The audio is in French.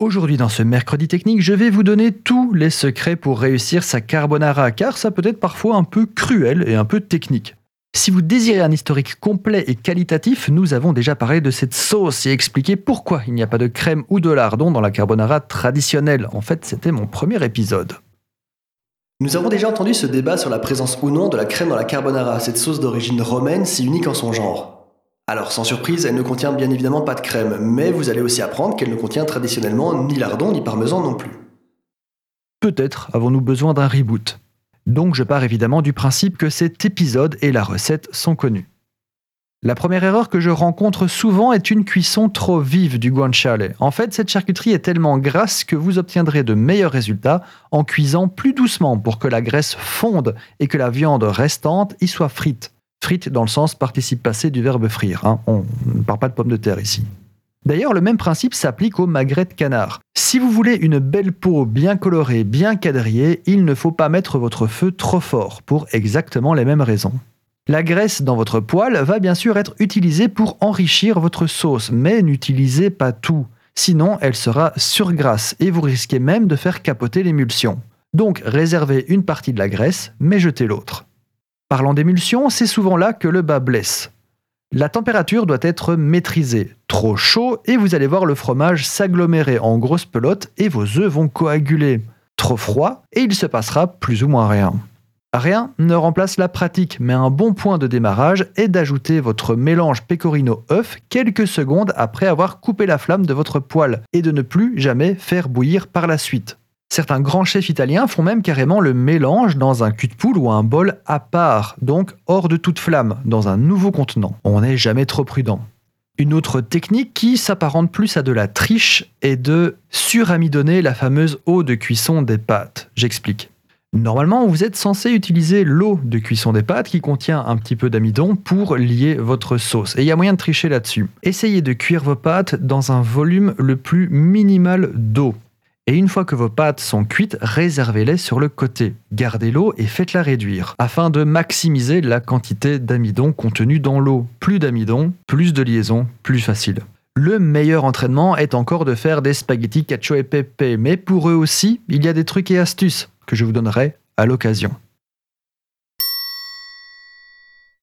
Aujourd'hui dans ce mercredi technique, je vais vous donner tous les secrets pour réussir sa carbonara, car ça peut être parfois un peu cruel et un peu technique. Si vous désirez un historique complet et qualitatif, nous avons déjà parlé de cette sauce et expliqué pourquoi il n'y a pas de crème ou de lardon dans la carbonara traditionnelle. En fait, c'était mon premier épisode. Nous avons déjà entendu ce débat sur la présence ou non de la crème dans la carbonara, cette sauce d'origine romaine si unique en son genre. Alors sans surprise, elle ne contient bien évidemment pas de crème, mais vous allez aussi apprendre qu'elle ne contient traditionnellement ni lardon ni parmesan non plus. Peut-être avons-nous besoin d'un reboot. Donc je pars évidemment du principe que cet épisode et la recette sont connus. La première erreur que je rencontre souvent est une cuisson trop vive du guanciale. En fait, cette charcuterie est tellement grasse que vous obtiendrez de meilleurs résultats en cuisant plus doucement pour que la graisse fonde et que la viande restante y soit frite. Frites dans le sens participe passé du verbe frire. Hein. On ne parle pas de pommes de terre ici. D'ailleurs, le même principe s'applique au magret de canard. Si vous voulez une belle peau bien colorée, bien quadrillée, il ne faut pas mettre votre feu trop fort, pour exactement les mêmes raisons. La graisse dans votre poêle va bien sûr être utilisée pour enrichir votre sauce, mais n'utilisez pas tout, sinon elle sera surgrasse et vous risquez même de faire capoter l'émulsion. Donc réservez une partie de la graisse, mais jetez l'autre. Parlant d'émulsion, c'est souvent là que le bas blesse. La température doit être maîtrisée. Trop chaud et vous allez voir le fromage s'agglomérer en grosses pelotes et vos œufs vont coaguler. Trop froid et il se passera plus ou moins rien. Rien ne remplace la pratique, mais un bon point de démarrage est d'ajouter votre mélange pecorino œuf quelques secondes après avoir coupé la flamme de votre poêle et de ne plus jamais faire bouillir par la suite. Certains grands chefs italiens font même carrément le mélange dans un cul de poule ou un bol à part, donc hors de toute flamme, dans un nouveau contenant. On n'est jamais trop prudent. Une autre technique qui s'apparente plus à de la triche est de suramidonner la fameuse eau de cuisson des pâtes. J'explique. Normalement, vous êtes censé utiliser l'eau de cuisson des pâtes qui contient un petit peu d'amidon pour lier votre sauce. Et il y a moyen de tricher là-dessus. Essayez de cuire vos pâtes dans un volume le plus minimal d'eau. Et une fois que vos pâtes sont cuites, réservez-les sur le côté. Gardez l'eau et faites-la réduire, afin de maximiser la quantité d'amidon contenu dans l'eau. Plus d'amidon, plus de liaison, plus facile. Le meilleur entraînement est encore de faire des spaghettis cacio et pepe, mais pour eux aussi, il y a des trucs et astuces que je vous donnerai à l'occasion.